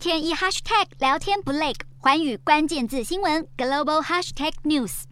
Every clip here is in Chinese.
天一 hashtag 聊天不累，环宇关键字新闻 global hashtag news。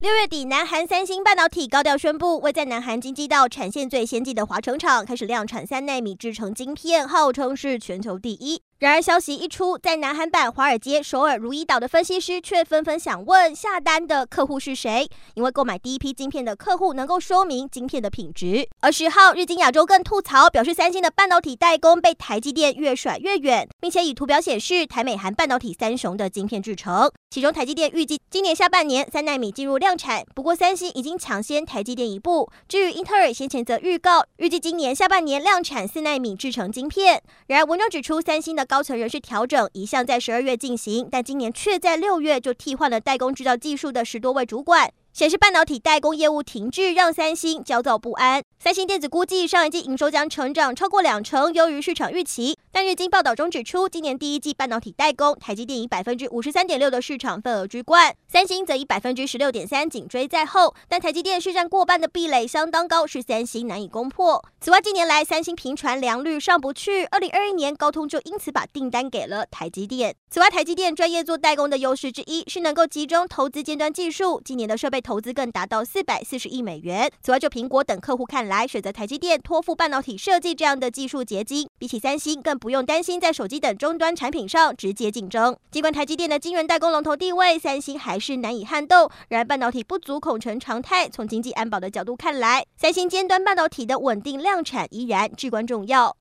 六月底，南韩三星半导体高调宣布，为在南韩京畿道产线最先进的华城厂开始量产三纳米制成晶片，号称是全球第一。然而，消息一出，在南韩版华尔街、首尔、如意岛的分析师却纷纷想问：下单的客户是谁？因为购买第一批晶片的客户能够说明晶片的品质。而十号，日经亚洲更吐槽，表示三星的半导体代工被台积电越甩越远，并且以图表显示台美韩半导体三雄的晶片制成，其中台积电预计今年下半年三纳米进入量产，不过三星已经抢先台积电一步。至于英特尔先前则预告，预计今年下半年量产四纳米制成晶片。然而文中指出，三星的高层人事调整一向在十二月进行，但今年却在六月就替换了代工制造技术的十多位主管。显示半导体代工业务停滞，让三星焦躁不安。三星电子估计上一季营收将成长超过两成，优于市场预期。但日经报道中指出，今年第一季半导体代工，台积电以百分之五十三点六的市场份额居冠，三星则以百分之十六点三紧追在后。但台积电市占过半的壁垒相当高，是三星难以攻破。此外，近年来三星频传良率上不去，二零二一年高通就因此把订单给了台积电。此外，台积电专业做代工的优势之一是能够集中投资尖端技术，今年的设备。投资更达到四百四十亿美元。此外，就苹果等客户看来，选择台积电托付半导体设计这样的技术结晶，比起三星更不不用担心在手机等终端产品上直接竞争。尽管台积电的晶圆代工龙头地位，三星还是难以撼动。然而，半导体不足恐成常态。从经济安保的角度看来，三星尖端半导体的稳定量产依然至关重要。